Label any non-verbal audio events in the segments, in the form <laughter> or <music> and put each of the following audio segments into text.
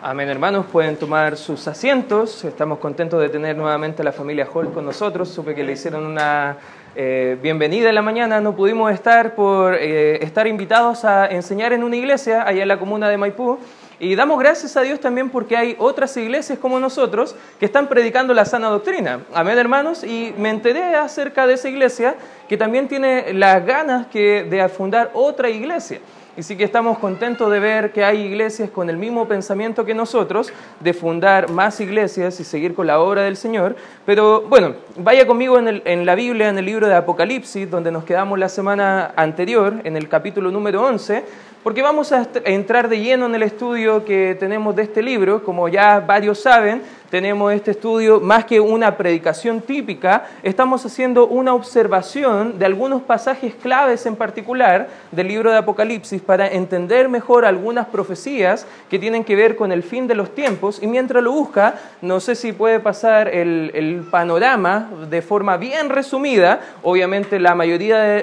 Amén, hermanos, pueden tomar sus asientos. Estamos contentos de tener nuevamente a la familia Hall con nosotros. Supe que le hicieron una eh, bienvenida en la mañana. No pudimos estar por eh, estar invitados a enseñar en una iglesia allá en la comuna de Maipú. Y damos gracias a Dios también porque hay otras iglesias como nosotros que están predicando la sana doctrina. Amén, hermanos. Y me enteré acerca de esa iglesia que también tiene las ganas que, de fundar otra iglesia. Y sí que estamos contentos de ver que hay iglesias con el mismo pensamiento que nosotros, de fundar más iglesias y seguir con la obra del Señor. Pero bueno, vaya conmigo en, en la Biblia, en el libro de Apocalipsis, donde nos quedamos la semana anterior, en el capítulo número 11, porque vamos a entrar de lleno en el estudio que tenemos de este libro. Como ya varios saben, tenemos este estudio más que una predicación típica, estamos haciendo una observación de algunos pasajes claves en particular del libro de Apocalipsis para entender mejor algunas profecías que tienen que ver con el fin de los tiempos. Y mientras lo busca, no sé si puede pasar el, panorama de forma bien resumida. Obviamente la mayoría de,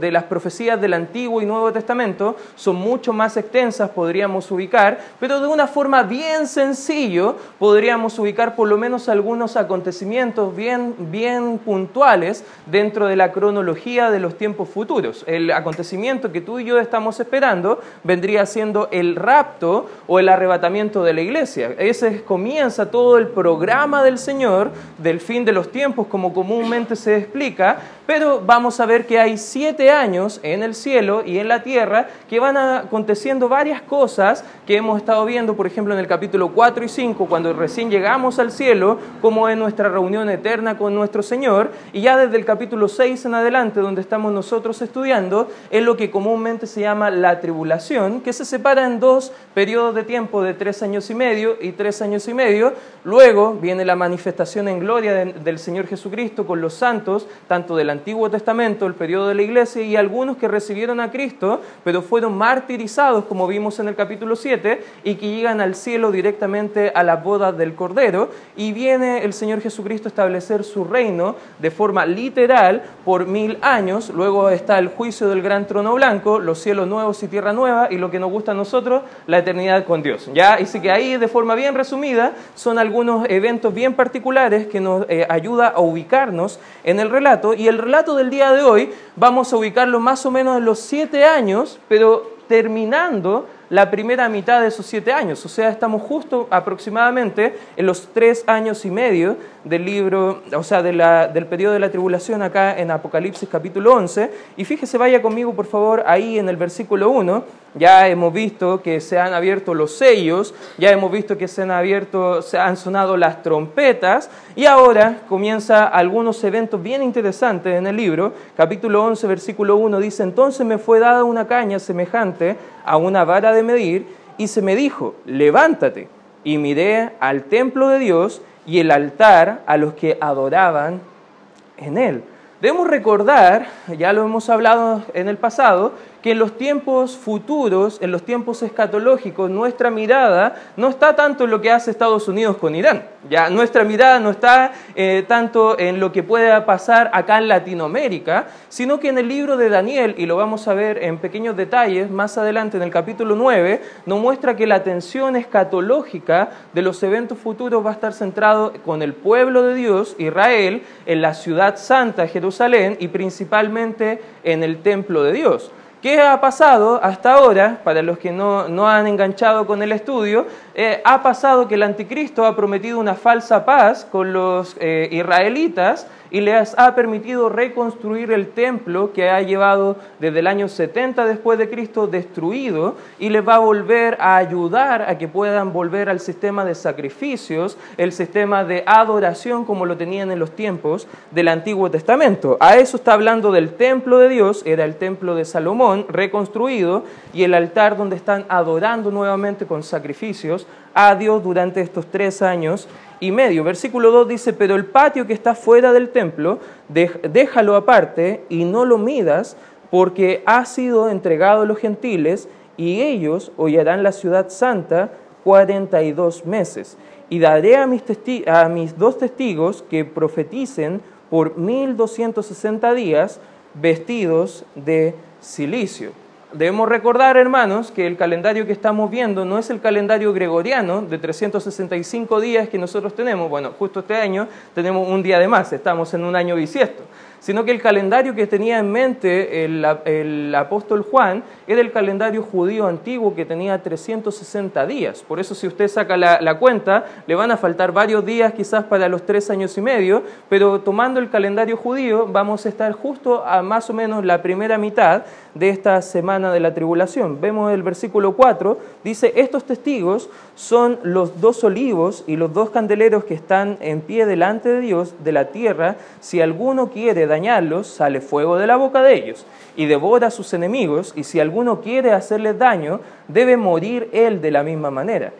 de las profecías del Antiguo y Nuevo Testamento son mucho más extensas, podríamos ubicar, pero de una forma bien sencillo podríamos ubicar por lo menos algunos acontecimientos bien, bien puntuales dentro de la cronología de los tiempos futuros. El acontecimiento que tú y yo estamos esperando vendría siendo el rapto o el arrebatamiento de la iglesia. Ese comienza todo el programa del Señor del fin de los tiempos, como comúnmente se explica, pero vamos a ver que hay siete años en el cielo y en la tierra que van aconteciendo varias cosas que hemos estado viendo, por ejemplo, en el capítulo 4 y 5, cuando recién llegamos al cielo, como en nuestra reunión eterna con nuestro Señor, y ya desde el capítulo 6 en adelante, donde estamos nosotros estudiando, es lo que comúnmente se llama la tribulación, que se separa en dos periodos de tiempo de tres años y medio y tres años y medio. Luego viene la manifestación en gloria del Señor Jesucristo con los santos, tanto de la Antiguo Testamento, el periodo de la iglesia, y algunos que recibieron a Cristo, pero fueron martirizados, como vimos en el capítulo 7, y que llegan al cielo directamente a la boda del Cordero, y viene el Señor Jesucristo a establecer su reino de forma literal por mil años. Luego está el juicio del gran trono blanco, los cielos nuevos y tierra nueva, y lo que nos gusta a nosotros, la eternidad con Dios. ¿ya? Así que ahí, de forma bien resumida, son algunos eventos bien particulares que nos eh, ayuda a ubicarnos en el relato, y el relato del día de hoy vamos a ubicarlo más o menos en los siete años, pero terminando la primera mitad de esos siete años. O sea, estamos justo aproximadamente en los tres años y medio del libro, o sea, del periodo de la tribulación acá en Apocalipsis capítulo 11. Y fíjese, vaya conmigo por favor ahí en el versículo 1. Ya hemos visto que se han abierto los sellos, ya hemos visto que se han abierto, se han sonado las trompetas y ahora comienza algunos eventos bien interesantes en el libro. Capítulo 11, versículo 1 dice, entonces me fue dada una caña semejante a una vara de medir y se me dijo, levántate. Y miré al templo de Dios y el altar a los que adoraban en él. Debemos recordar, ya lo hemos hablado en el pasado, que en los tiempos futuros, en los tiempos escatológicos, nuestra mirada no está tanto en lo que hace Estados Unidos con Irán. Ya nuestra mirada no está eh, tanto en lo que pueda pasar acá en Latinoamérica, sino que en el libro de Daniel, y lo vamos a ver en pequeños detalles más adelante en el capítulo 9, nos muestra que la atención escatológica de los eventos futuros va a estar centrado con el pueblo de Dios, Israel, en la ciudad santa, Jerusalén, y principalmente en el templo de Dios. ¿Qué ha pasado hasta ahora? Para los que no, han enganchado con el estudio, eh, ha pasado que el anticristo ha prometido una falsa paz con los eh, israelitas y les ha permitido reconstruir el templo que ha llevado desde el año 70 después de Cristo destruido y les va a volver a ayudar a que puedan volver al sistema de sacrificios, el sistema de adoración como lo tenían en los tiempos del Antiguo Testamento. A eso está hablando del templo de Dios, era el templo de Salomón reconstruido y el altar donde están adorando nuevamente con sacrificios a Dios durante estos tres años y medio. Versículo 2 dice, pero el patio que está fuera del templo, déjalo aparte y no lo midas, porque ha sido entregado a los gentiles y ellos hollarán la ciudad santa 42 meses. Y daré a mis, a mis dos testigos que profeticen por 1260 días vestidos de silicio. Debemos recordar, hermanos, que el calendario que estamos viendo no es el calendario gregoriano de 365 días que nosotros tenemos. Bueno, justo este año tenemos un día de más, estamos en un año bisiesto sino que el calendario que tenía en mente el, apóstol Juan era el calendario judío antiguo que tenía 360 días. Por eso si usted saca la, la, cuenta, le van a faltar varios días quizás para los tres años y medio, pero tomando el calendario judío vamos a estar justo a más o menos la primera mitad de esta semana de la tribulación. Vemos el versículo 4, dice, estos testigos son los dos olivos y los dos candeleros que están en pie delante de Dios de la tierra. Si alguno quiere dañarlos, sale fuego de la boca de ellos y devora a sus enemigos, y si alguno quiere hacerles daño, debe morir él de la misma manera.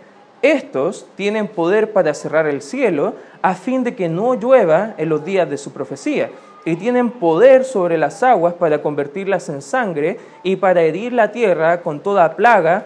Estos tienen poder para cerrar el cielo a fin de que no llueva en los días de su profecía y tienen poder sobre las aguas para convertirlas en sangre y para herir la tierra con toda plaga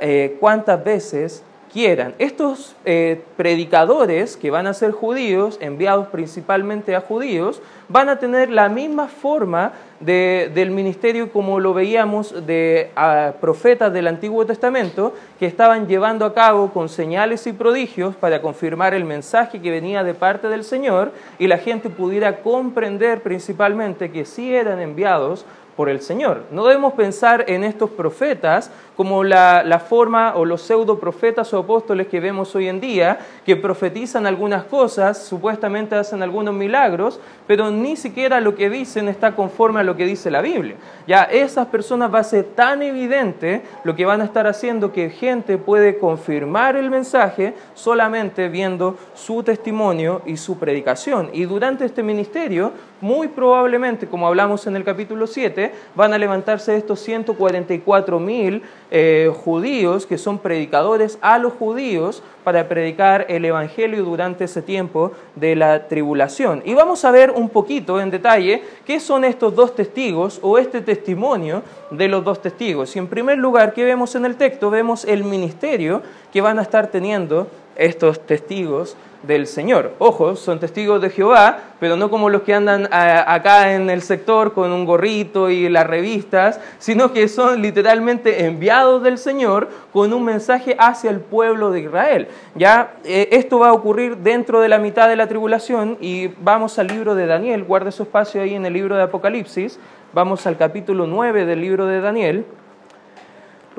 eh, cuantas veces quieran. Estos eh, predicadores que van a ser judíos, enviados principalmente a judíos, van a tener la misma forma del ministerio como lo veíamos de profetas del Antiguo Testamento, que estaban llevando a cabo con señales y prodigios para confirmar el mensaje que venía de parte del Señor y la gente pudiera comprender principalmente que sí eran enviados por el Señor. No debemos pensar en estos profetas como la, forma o los pseudo profetas o apóstoles que vemos hoy en día, que profetizan algunas cosas, supuestamente hacen algunos milagros, pero ni siquiera lo que dicen está conforme a lo que dice la Biblia. Ya esas personas va a ser tan evidente lo que van a estar haciendo que gente puede confirmar el mensaje solamente viendo su testimonio y su predicación. Y durante este ministerio, muy probablemente, como hablamos en el capítulo 7, van a levantarse estos 144 mil eh, judíos que son predicadores a los judíos para predicar el Evangelio durante ese tiempo de la tribulación. Y vamos a ver un poquito en detalle qué son estos dos testigos o este testimonio de los dos testigos. Y en primer lugar, ¿qué vemos en el texto? Vemos el ministerio que van a estar teniendo estos testigos del Señor. Ojo, son testigos de Jehová, pero no como los que andan acá en el sector con un gorrito y las revistas, sino que son literalmente enviados del Señor con un mensaje hacia el pueblo de Israel. Ya eh, esto va a ocurrir dentro de la mitad de la tribulación y vamos al libro de Daniel, guarde su espacio ahí en el libro de Apocalipsis, vamos al capítulo 9 del libro de Daniel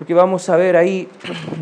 porque vamos a ver ahí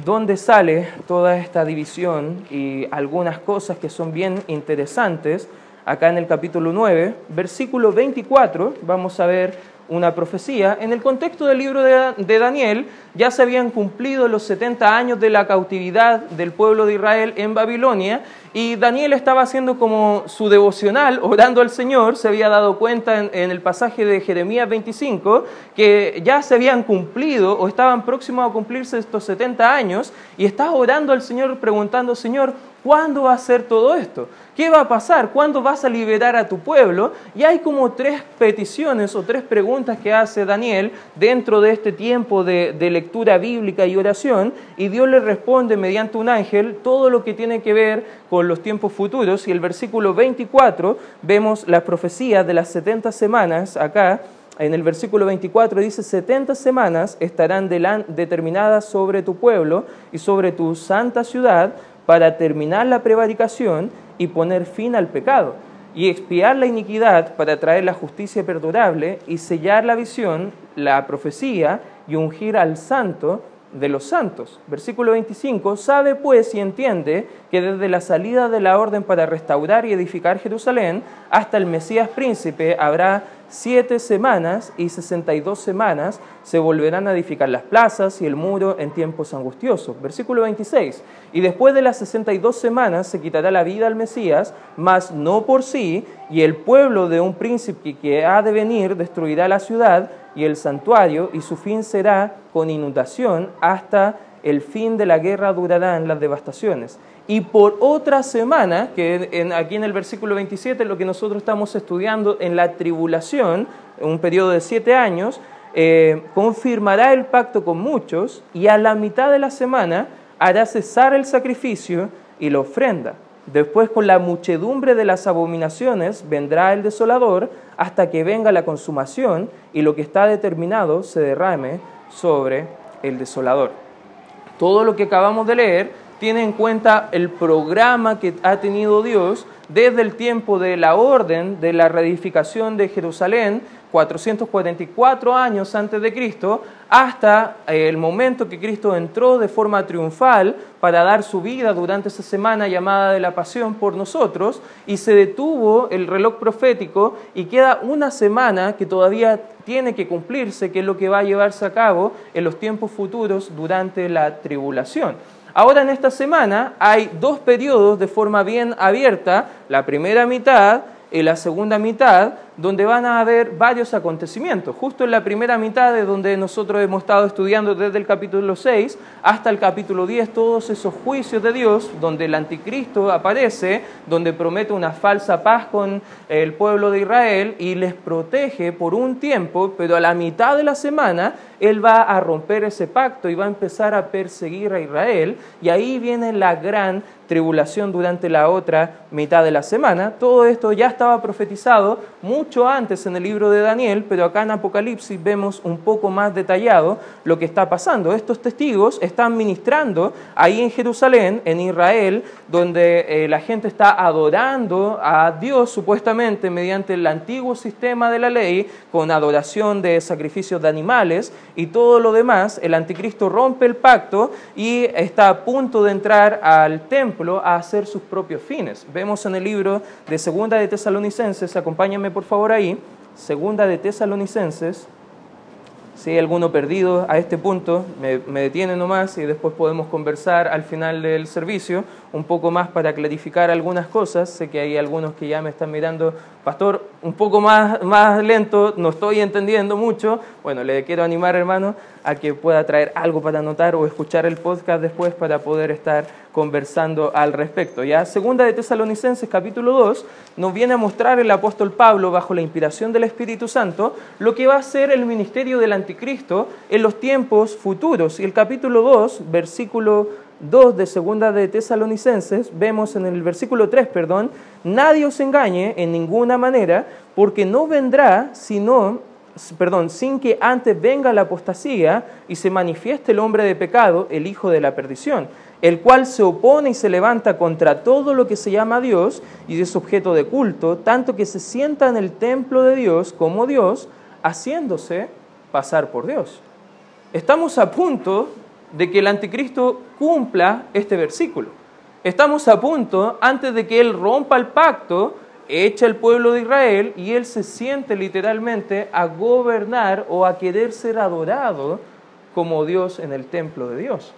dónde sale toda esta división y algunas cosas que son bien interesantes. Acá en el capítulo 9, versículo 24, vamos a ver una profecía. En el contexto del libro de, Daniel ya se habían cumplido los 70 años de la cautividad del pueblo de Israel en Babilonia y Daniel estaba haciendo como su devocional, orando al Señor, se había dado cuenta en, el pasaje de Jeremías 25 que ya se habían cumplido o estaban próximos a cumplirse estos 70 años y estaba orando al Señor preguntando, Señor, ¿Cuándo va a ser todo esto? ¿Qué va a pasar? ¿Cuándo vas a liberar a tu pueblo? Y hay como tres peticiones o tres preguntas que hace Daniel dentro de este tiempo de, lectura bíblica y oración, y Dios le responde mediante un ángel todo lo que tiene que ver con los tiempos futuros. Y el versículo 24 vemos las profecías de las 70 semanas acá. En el versículo 24 dice, 70 semanas estarán determinadas sobre tu pueblo y sobre tu santa ciudad para terminar la prevaricación y poner fin al pecado, y expiar la iniquidad para traer la justicia perdurable y sellar la visión, la profecía y ungir al santo de los santos. Versículo 25, sabe pues y entiende que desde la salida de la orden para restaurar y edificar Jerusalén hasta el Mesías príncipe habrá siete semanas y sesenta y dos semanas se volverán a edificar las plazas y el muro en tiempos angustiosos. Versículo 26. Y después de las sesenta y dos semanas se quitará la vida al Mesías, mas no por sí, y el pueblo de un príncipe que ha de venir destruirá la ciudad y el santuario, y su fin será con inundación hasta el fin de la guerra durarán las devastaciones. Y por otra semana, que aquí en el versículo 27, lo que nosotros estamos estudiando en la tribulación, un periodo de siete años, eh, confirmará el pacto con muchos y a la mitad de la semana hará cesar el sacrificio y la ofrenda. Después con la muchedumbre de las abominaciones vendrá el desolador hasta que venga la consumación y lo que está determinado se derrame sobre el desolador. Todo lo que acabamos de leer tiene en cuenta el programa que ha tenido Dios desde el tiempo de la orden de la reedificación de Jerusalén 444 años antes de Cristo, hasta el momento que Cristo entró de forma triunfal para dar su vida durante esa semana llamada de la pasión por nosotros, y se detuvo el reloj profético y queda una semana que todavía tiene que cumplirse, que es lo que va a llevarse a cabo en los tiempos futuros durante la tribulación. Ahora en esta semana hay dos periodos de forma bien abierta, la primera mitad y la segunda mitad, donde van a haber varios acontecimientos. Justo en la primera mitad de donde nosotros hemos estado estudiando desde el capítulo 6 hasta el capítulo 10, todos esos juicios de Dios, donde el anticristo aparece, donde promete una falsa paz con el pueblo de Israel y les protege por un tiempo, pero a la mitad de la semana él va a romper ese pacto y va a empezar a perseguir a Israel y ahí viene la gran tribulación durante la otra mitad de la semana. Todo esto ya estaba profetizado mucho antes en el libro de Daniel, pero acá en Apocalipsis vemos un poco más detallado lo que está pasando. Estos testigos están ministrando ahí en Jerusalén, en Israel, donde eh, la gente está adorando a Dios supuestamente mediante el antiguo sistema de la ley, con adoración de sacrificios de animales y todo lo demás. El anticristo rompe el pacto y está a punto de entrar al templo a hacer sus propios fines. Vemos en el libro de Segunda de Tesalonicenses, acompáñame por favor ahí, Segunda de Tesalonicenses, si hay alguno perdido a este punto, me, me, detiene nomás y después podemos conversar al final del servicio un poco más para clarificar algunas cosas. Sé que hay algunos que ya me están mirando, pastor, un poco más, más lento, no estoy entendiendo mucho. Bueno, le quiero animar, hermano, a que pueda traer algo para anotar o escuchar el podcast después para poder estar conversando al respecto. Ya segunda de Tesalonicenses capítulo 2 nos viene a mostrar el apóstol Pablo bajo la inspiración del Espíritu Santo lo que va a ser el ministerio del anticristo en los tiempos futuros. Y el capítulo 2, versículo 2 de segunda de Tesalonicenses, vemos en el versículo 3, perdón, nadie os engañe en ninguna manera, porque no vendrá sino perdón, sin que antes venga la apostasía y se manifieste el hombre de pecado, el hijo de la perdición, el cual se opone y se levanta contra todo lo que se llama Dios y es objeto de culto, tanto que se sienta en el templo de Dios como Dios, haciéndose pasar por Dios. Estamos a punto de que el anticristo cumpla este versículo. Estamos a punto, antes de que él rompa el pacto, echa el pueblo de Israel y él se siente literalmente a gobernar o a querer ser adorado como Dios en el templo de Dios.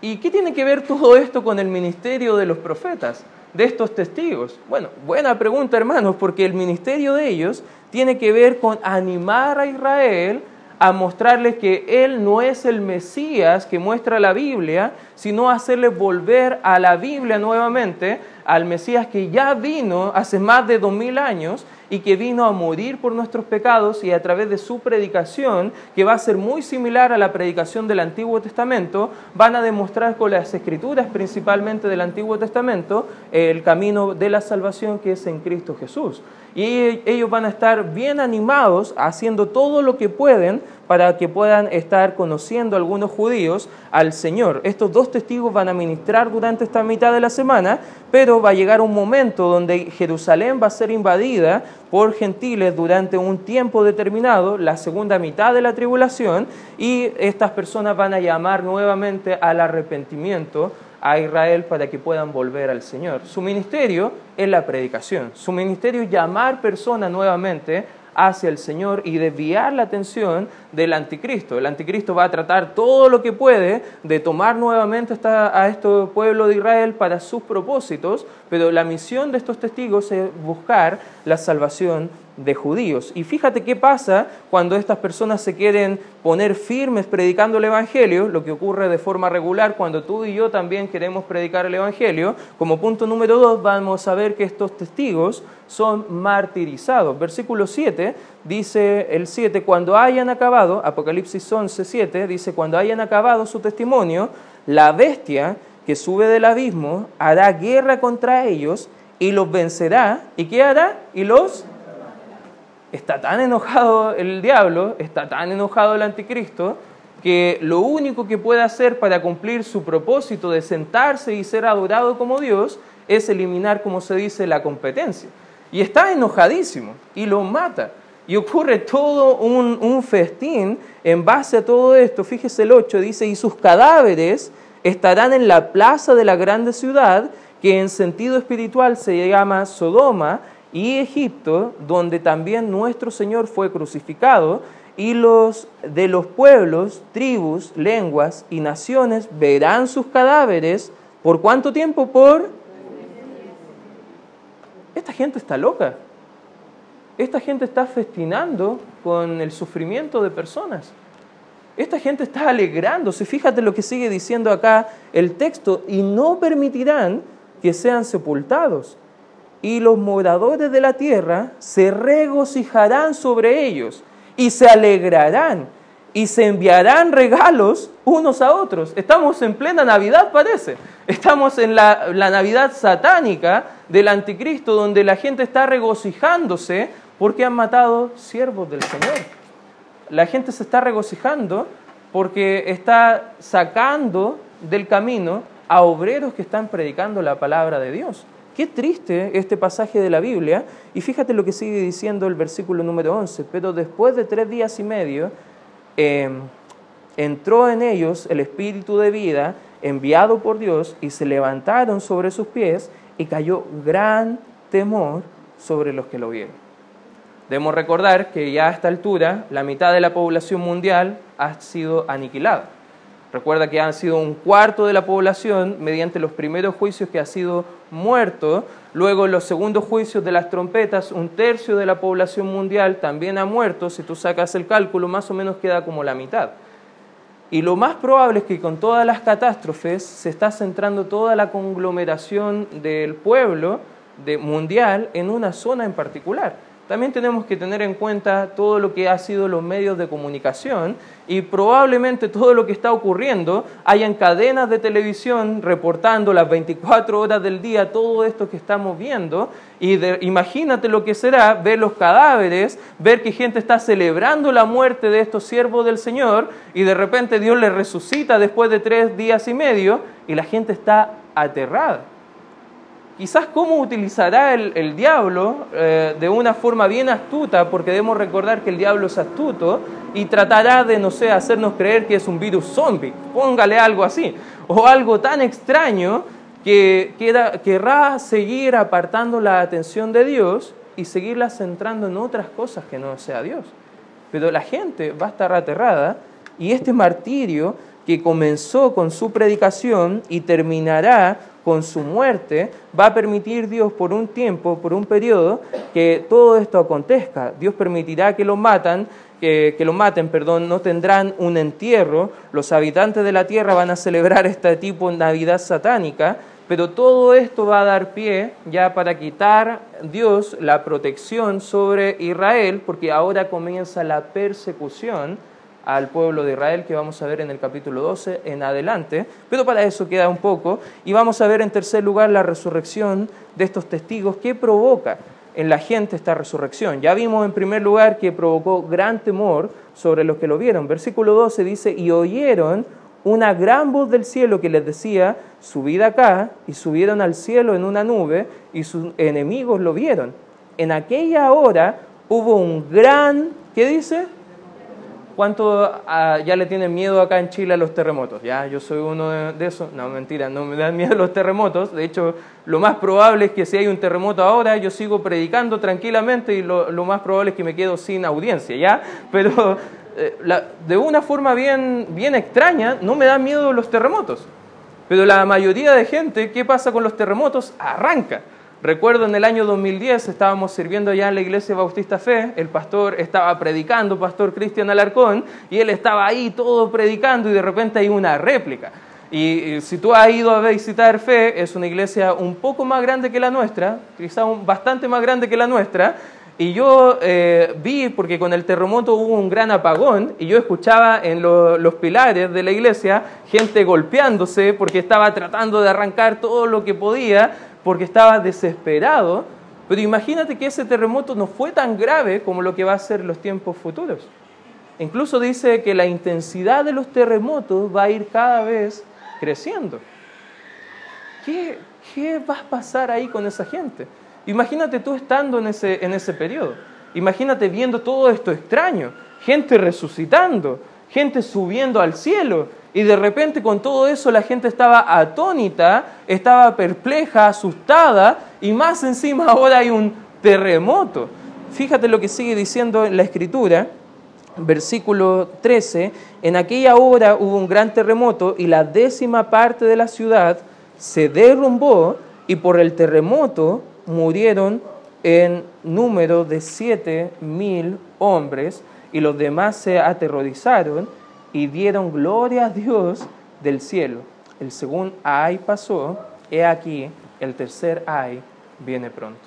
¿Y qué tiene que ver todo esto con el ministerio de los profetas, de estos testigos? Bueno, buena pregunta hermanos, porque el ministerio de ellos tiene que ver con animar a Israel a mostrarles que Él no es el Mesías que muestra la Biblia, sino hacerles volver a la Biblia nuevamente, al Mesías que ya vino hace más de dos mil años y que vino a morir por nuestros pecados y a través de su predicación, que va a ser muy similar a la predicación del Antiguo Testamento, van a demostrar con las escrituras principalmente del Antiguo Testamento el camino de la salvación que es en Cristo Jesús. Y ellos van a estar bien animados haciendo todo lo que pueden para que puedan estar conociendo algunos judíos al Señor. Estos dos testigos van a ministrar durante esta mitad de la semana, pero va a llegar un momento donde Jerusalén va a ser invadida por gentiles durante un tiempo determinado, la segunda mitad de la tribulación, y estas personas van a llamar nuevamente al arrepentimiento a Israel para que puedan volver al Señor. Su ministerio es la predicación, su ministerio es llamar personas nuevamente hacia el Señor y desviar la atención del anticristo. El anticristo va a tratar todo lo que puede de tomar nuevamente a este pueblo de Israel para sus propósitos, pero la misión de estos testigos es buscar la salvación de judíos. Y fíjate qué pasa cuando estas personas se quieren poner firmes predicando el Evangelio, lo que ocurre de forma regular cuando tú y yo también queremos predicar el Evangelio. Como punto número dos, vamos a ver que estos testigos son martirizados. Versículo 7 dice el 7, cuando hayan acabado, Apocalipsis 11, 7, dice, cuando hayan acabado su testimonio, la bestia que sube del abismo hará guerra contra ellos y los vencerá. ¿Y qué hará? Y los está tan enojado el diablo, está tan enojado el anticristo, que lo único que puede hacer para cumplir su propósito de sentarse y ser adorado como Dios es eliminar, como se dice, la competencia. Y está enojadísimo y lo mata. Y ocurre todo un, festín en base a todo esto. Fíjese el 8, dice, y sus cadáveres estarán en la plaza de la grande ciudad, que en sentido espiritual se llama Sodoma y Egipto, donde también nuestro Señor fue crucificado, y los de los pueblos, tribus, lenguas y naciones verán sus cadáveres. ¿Por cuánto tiempo? Por... Esta gente está loca. Esta gente está festinando con el sufrimiento de personas. Esta gente está alegrándose. Fíjate lo que sigue diciendo acá el texto. Y no permitirán que sean sepultados. Y los moradores de la tierra se regocijarán sobre ellos y se alegrarán y se enviarán regalos unos a otros. Estamos en plena Navidad, parece. Estamos en la, la, Navidad satánica del anticristo, donde la gente está regocijándose porque han matado siervos del Señor. La gente se está regocijando porque está sacando del camino a obreros que están predicando la palabra de Dios. Qué triste este pasaje de la Biblia. Y fíjate lo que sigue diciendo el versículo número 11. Pero después de tres días y medio, eh, entró en ellos el espíritu de vida enviado por Dios y se levantaron sobre sus pies y cayó gran temor sobre los que lo vieron. Debemos recordar que ya a esta altura la mitad de la población mundial ha sido aniquilada. Recuerda que han sido un cuarto de la población mediante los primeros juicios que ha sido muerto. Luego en los segundos juicios de las trompetas, un tercio de la población mundial también ha muerto. Si tú sacas el cálculo, más o menos queda como la mitad. Y lo más probable es que con todas las catástrofes se está centrando toda la conglomeración del pueblo de, mundial en una zona en particular también tenemos que tener en cuenta todo lo que ha sido los medios de comunicación y probablemente todo lo que está ocurriendo hayan cadenas de televisión reportando las 24 horas del día todo esto que estamos viendo y imagínate lo que será ver los cadáveres, ver que gente está celebrando la muerte de estos siervos del Señor y de repente Dios les resucita después de tres días y medio y la gente está aterrada quizás cómo utilizará el, diablo eh, de una forma bien astuta, porque debemos recordar que el diablo es astuto y tratará de, no sé, hacernos creer que es un virus zombie, póngale algo así, o algo tan extraño que querrá seguir apartando la atención de Dios y seguirla centrando en otras cosas que no sea Dios. Pero la gente va a estar aterrada y este martirio que comenzó con su predicación y terminará con su muerte, va a permitir Dios por un tiempo, por un periodo, que todo esto acontezca. Dios permitirá que lo matan, que, que, lo maten, perdón, no tendrán un entierro. Los habitantes de la tierra van a celebrar este tipo de Navidad satánica, pero todo esto va a dar pie ya para quitar Dios la protección sobre Israel, porque ahora comienza la persecución al pueblo de Israel que vamos a ver en el capítulo 12 en adelante, pero para eso queda un poco y vamos a ver en tercer lugar la resurrección de estos testigos que provoca en la gente esta resurrección. Ya vimos en primer lugar que provocó gran temor sobre los que lo vieron. Versículo 12 dice, y oyeron una gran voz del cielo que les decía, subid acá, y subieron al cielo en una nube, y sus enemigos lo vieron. En aquella hora hubo un gran, ¿qué dice? ¿Cuánto ah, ya le tienen miedo acá en Chile a los terremotos? Ya, yo soy uno de, esos. No, mentira, no me dan <laughs> miedo los terremotos. De hecho, lo más probable es que si hay un terremoto ahora, yo sigo predicando tranquilamente y lo, más probable es que me quedo sin audiencia, ¿ya? <laughs> Pero eh, de una forma bien, bien extraña, no me dan miedo los terremotos. Pero la mayoría de gente, ¿qué pasa con los terremotos? Arranca. Recuerdo en el año 2010 estábamos sirviendo ya en la iglesia Bautista Fe, el pastor estaba predicando, pastor Cristian Alarcón, y él estaba ahí todo predicando y de repente hay una réplica. Y, si tú has ido a visitar Fe, es una iglesia un poco más grande que la nuestra, quizá bastante más grande que la nuestra, y yo eh, vi, porque con el terremoto hubo un gran apagón, y yo escuchaba en los pilares de la iglesia gente golpeándose porque estaba tratando de arrancar todo lo que podía porque estaba desesperado, pero imagínate que ese terremoto no fue tan grave como lo que va a ser los tiempos futuros. Incluso dice que la intensidad de los terremotos va a ir cada vez creciendo. ¿Qué, qué va a pasar ahí con esa gente? Imagínate tú estando en ese, en ese periodo. Imagínate viendo todo esto extraño, gente resucitando, gente subiendo al cielo, y de repente con todo eso la gente estaba atónita, estaba perpleja, asustada, y más encima <laughs> ahora hay un terremoto. Fíjate lo que sigue diciendo en la escritura, versículo 13, en aquella hora hubo un gran terremoto y la décima parte de la ciudad se derrumbó y por el terremoto murieron en número de siete mil hombres y los demás se aterrorizaron y dieron gloria a Dios del cielo. El segundo ay pasó, he aquí, el tercer ay viene pronto.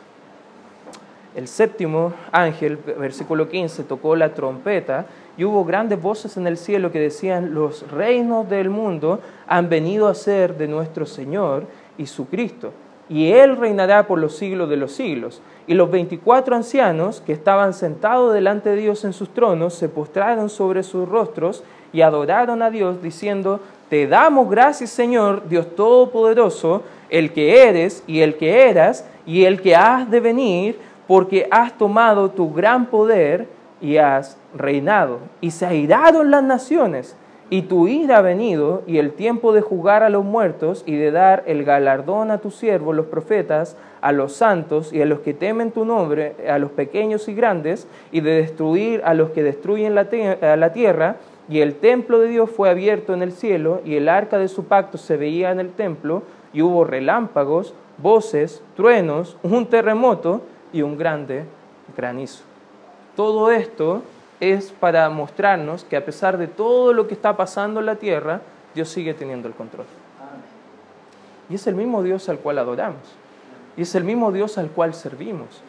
El séptimo ángel, versículo 15, tocó la trompeta y hubo grandes voces en el cielo que decían, los reinos del mundo han venido a ser de nuestro Señor y su Cristo, y Él reinará por los siglos de los siglos. Y los veinticuatro ancianos que estaban sentados delante de Dios en sus tronos se postraron sobre sus rostros y adoraron a Dios diciendo, Te damos gracias Señor, Dios Todopoderoso, el que eres y el que eras y el que has de venir, porque has tomado tu gran poder y has reinado. Y se airaron las naciones y tu ira ha venido y el tiempo de jugar a los muertos y de dar el galardón a tus siervos, los profetas, a los santos y a los que temen tu nombre, a los pequeños y grandes, y de destruir a los que destruyen la, la tierra y el templo de Dios fue abierto en el cielo, y el arca de su pacto se veía en el templo, y hubo relámpagos, voces, truenos, un terremoto y un grande granizo. Todo esto es para mostrarnos que a pesar de todo lo que está pasando en la tierra, Dios sigue teniendo el control. Y es el mismo Dios al cual adoramos. Y es el mismo Dios al cual servimos.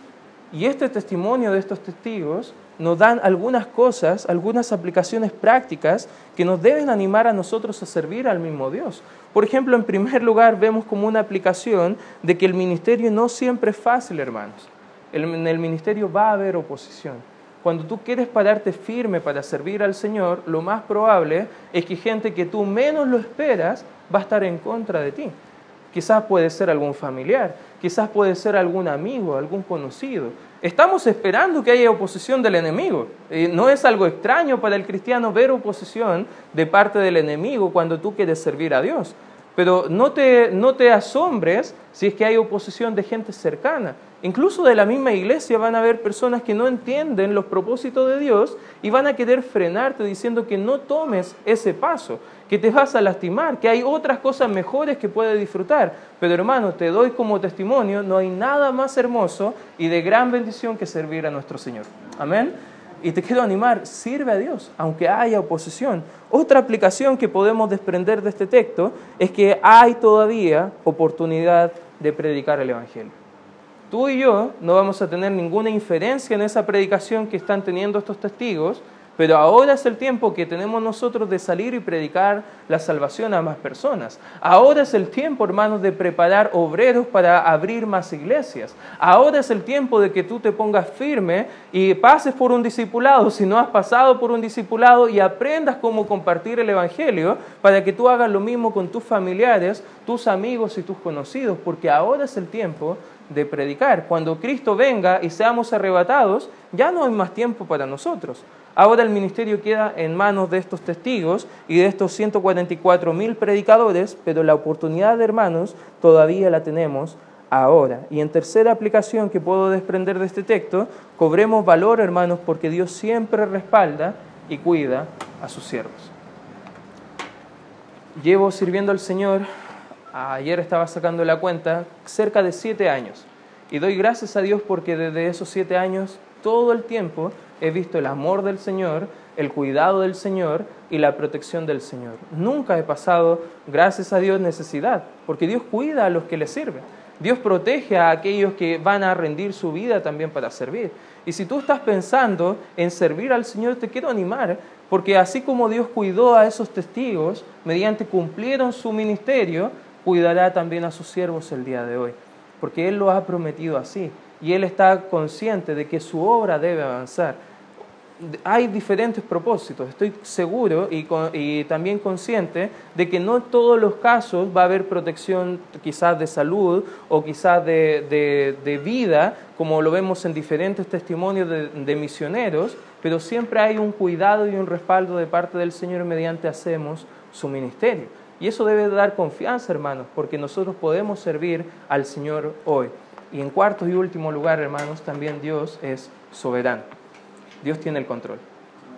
Y este testimonio de estos testigos nos dan algunas cosas, algunas aplicaciones prácticas que nos deben animar a nosotros a servir al mismo Dios. Por ejemplo, en primer lugar, vemos como una aplicación de que el ministerio no siempre es fácil, hermanos. En el ministerio va a haber oposición. Cuando tú quieres pararte firme para servir al Señor, lo más probable es que gente que tú menos lo esperas va a estar en contra de ti. Quizás puede ser algún familiar, quizás puede ser algún amigo, algún conocido. Estamos esperando que haya oposición del enemigo. no es algo extraño para el cristiano ver oposición de parte del enemigo cuando tú quieres servir a Dios. Pero no te, no te asombres si es que hay oposición de gente cercana. Incluso de la misma iglesia van a haber personas que no entienden los propósitos de Dios y van a querer frenarte diciendo que no tomes ese paso, que te vas a lastimar, que hay otras cosas mejores que puedes disfrutar. Pero hermano, te doy como testimonio, no hay nada más hermoso y de gran bendición que servir a nuestro Señor. Amén. Y te quiero animar, sirve a Dios, aunque haya oposición. Otra aplicación que podemos desprender de este texto es que hay todavía oportunidad de predicar el Evangelio. Tú y yo no vamos a tener ninguna inferencia en esa predicación que están teniendo estos testigos, pero ahora es el tiempo que tenemos nosotros de salir y predicar la salvación a más personas. Ahora es el tiempo, hermanos, de preparar obreros para abrir más iglesias. Ahora es el tiempo de que tú te pongas firme y pases por un discipulado, si no has pasado por un discipulado, y aprendas cómo compartir el Evangelio para que tú hagas lo mismo con tus familiares, tus amigos y tus conocidos, porque ahora es el tiempo de predicar. Cuando Cristo venga y seamos arrebatados, ya no hay más tiempo para nosotros. Ahora el ministerio queda en manos de estos testigos y de estos 144 mil predicadores, pero la oportunidad, hermanos, todavía la tenemos ahora. Y en tercera aplicación que puedo desprender de este texto, cobremos valor, hermanos, porque Dios siempre respalda y cuida a sus siervos. Llevo sirviendo al Señor, ayer estaba sacando la cuenta, cerca de siete años. Y doy gracias a Dios porque desde esos siete años, todo el tiempo, he visto el amor del Señor, el cuidado del Señor y la protección del Señor. Nunca he pasado, gracias a Dios, necesidad, porque Dios cuida a los que le sirven. Dios protege a aquellos que van a rendir su vida también para servir. Y si tú estás pensando en servir al Señor, te quiero animar, porque así como Dios cuidó a esos testigos, mediante cumplieron su ministerio, cuidará también a sus siervos el día de hoy, porque Él lo ha prometido así y Él está consciente de que su obra debe avanzar. hay diferentes propósitos. Estoy seguro y, también consciente de que no en todos los casos va a haber protección quizás de salud o quizás de, vida, como lo vemos en diferentes testimonios de, misioneros, pero siempre hay un cuidado y un respaldo de parte del Señor mediante hacemos su ministerio. Y eso debe dar confianza, hermanos, porque nosotros podemos servir al Señor hoy. Y en cuarto y último lugar, hermanos, también Dios es soberano. Dios tiene el control.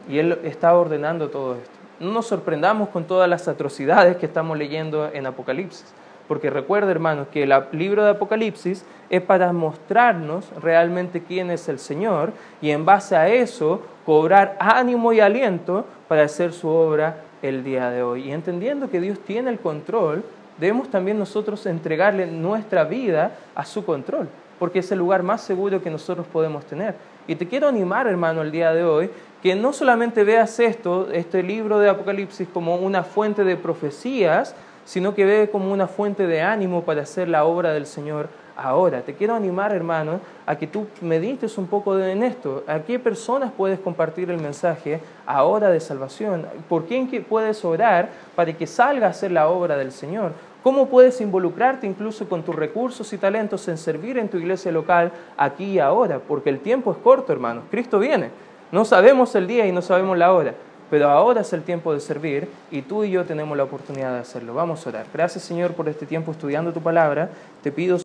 Y Él está ordenando todo esto. No nos sorprendamos con todas las atrocidades que estamos leyendo en Apocalipsis. Porque recuerda, hermanos, que el libro de Apocalipsis es para mostrarnos realmente quién es el Señor y en base a eso cobrar ánimo y aliento para hacer su obra el día de hoy. Y entendiendo que Dios tiene el control, debemos también nosotros entregarle nuestra vida a su control, porque es el lugar más seguro que nosotros podemos tener. Y te quiero animar, hermano, el día de hoy, que no solamente veas esto, este libro de Apocalipsis, como una fuente de profecías, sino que ve como una fuente de ánimo para hacer la obra del Señor ahora. Te quiero animar, hermano, a que tú medites un poco en esto. ¿A qué personas puedes compartir el mensaje ahora de salvación? ¿Por quién puedes orar para que salga a hacer la obra del Señor? ¿Cómo puedes involucrarte incluso con tus recursos y talentos en servir en tu iglesia local aquí y ahora? Porque el tiempo es corto, hermanos. Cristo viene. No sabemos el día y no sabemos la hora, pero ahora es el tiempo de servir y tú y yo tenemos la oportunidad de hacerlo. Vamos a orar. Gracias, Señor, por este tiempo estudiando tu palabra. Te pido